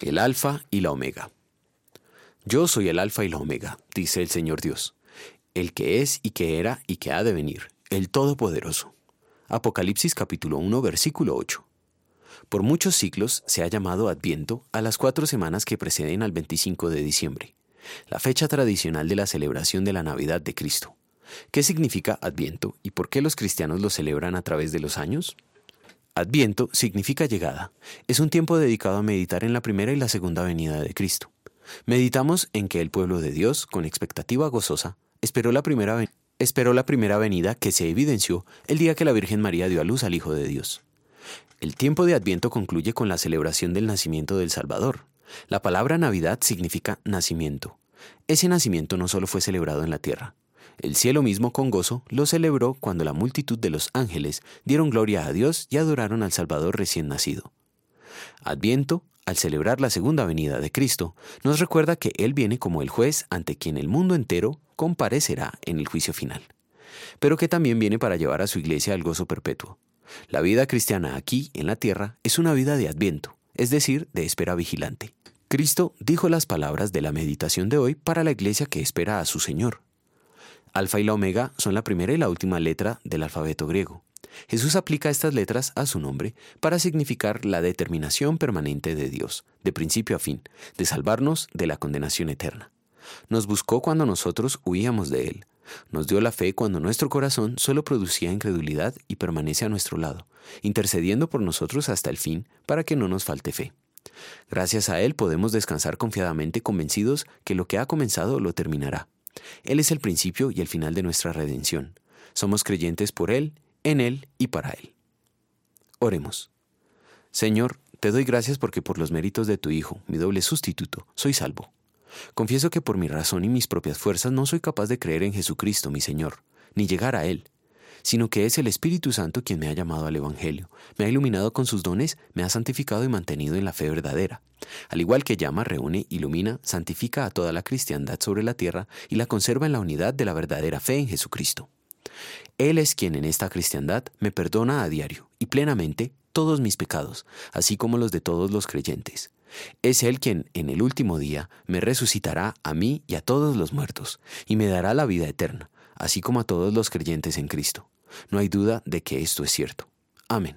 El Alfa y la Omega. Yo soy el Alfa y la Omega, dice el Señor Dios, el que es y que era y que ha de venir, el Todopoderoso. Apocalipsis capítulo 1 versículo 8. Por muchos siglos se ha llamado Adviento a las cuatro semanas que preceden al 25 de diciembre, la fecha tradicional de la celebración de la Navidad de Cristo. ¿Qué significa Adviento y por qué los cristianos lo celebran a través de los años? Adviento significa llegada. Es un tiempo dedicado a meditar en la primera y la segunda venida de Cristo. Meditamos en que el pueblo de Dios, con expectativa gozosa, esperó la primera, esperó la primera venida que se evidenció el día que la Virgen María dio a luz al Hijo de Dios. El tiempo de Adviento concluye con la celebración del nacimiento del Salvador. La palabra Navidad significa nacimiento. Ese nacimiento no solo fue celebrado en la tierra, el cielo mismo con gozo lo celebró cuando la multitud de los ángeles dieron gloria a Dios y adoraron al Salvador recién nacido. Adviento, al celebrar la segunda venida de Cristo, nos recuerda que Él viene como el juez ante quien el mundo entero comparecerá en el juicio final, pero que también viene para llevar a su iglesia al gozo perpetuo. La vida cristiana aquí, en la tierra, es una vida de adviento, es decir, de espera vigilante. Cristo dijo las palabras de la meditación de hoy para la iglesia que espera a su Señor. Alfa y la omega son la primera y la última letra del alfabeto griego. Jesús aplica estas letras a su nombre para significar la determinación permanente de Dios, de principio a fin, de salvarnos de la condenación eterna. Nos buscó cuando nosotros huíamos de Él. Nos dio la fe cuando nuestro corazón solo producía incredulidad y permanece a nuestro lado, intercediendo por nosotros hasta el fin para que no nos falte fe. Gracias a Él podemos descansar confiadamente convencidos que lo que ha comenzado lo terminará. Él es el principio y el final de nuestra redención. Somos creyentes por Él, en Él y para Él. Oremos. Señor, te doy gracias porque por los méritos de tu Hijo, mi doble sustituto, soy salvo. Confieso que por mi razón y mis propias fuerzas no soy capaz de creer en Jesucristo, mi Señor, ni llegar a Él sino que es el Espíritu Santo quien me ha llamado al Evangelio, me ha iluminado con sus dones, me ha santificado y mantenido en la fe verdadera. Al igual que llama, reúne, ilumina, santifica a toda la cristiandad sobre la tierra y la conserva en la unidad de la verdadera fe en Jesucristo. Él es quien en esta cristiandad me perdona a diario y plenamente todos mis pecados, así como los de todos los creyentes. Es Él quien en el último día me resucitará a mí y a todos los muertos, y me dará la vida eterna, así como a todos los creyentes en Cristo. No hay duda de que esto es cierto. Amén.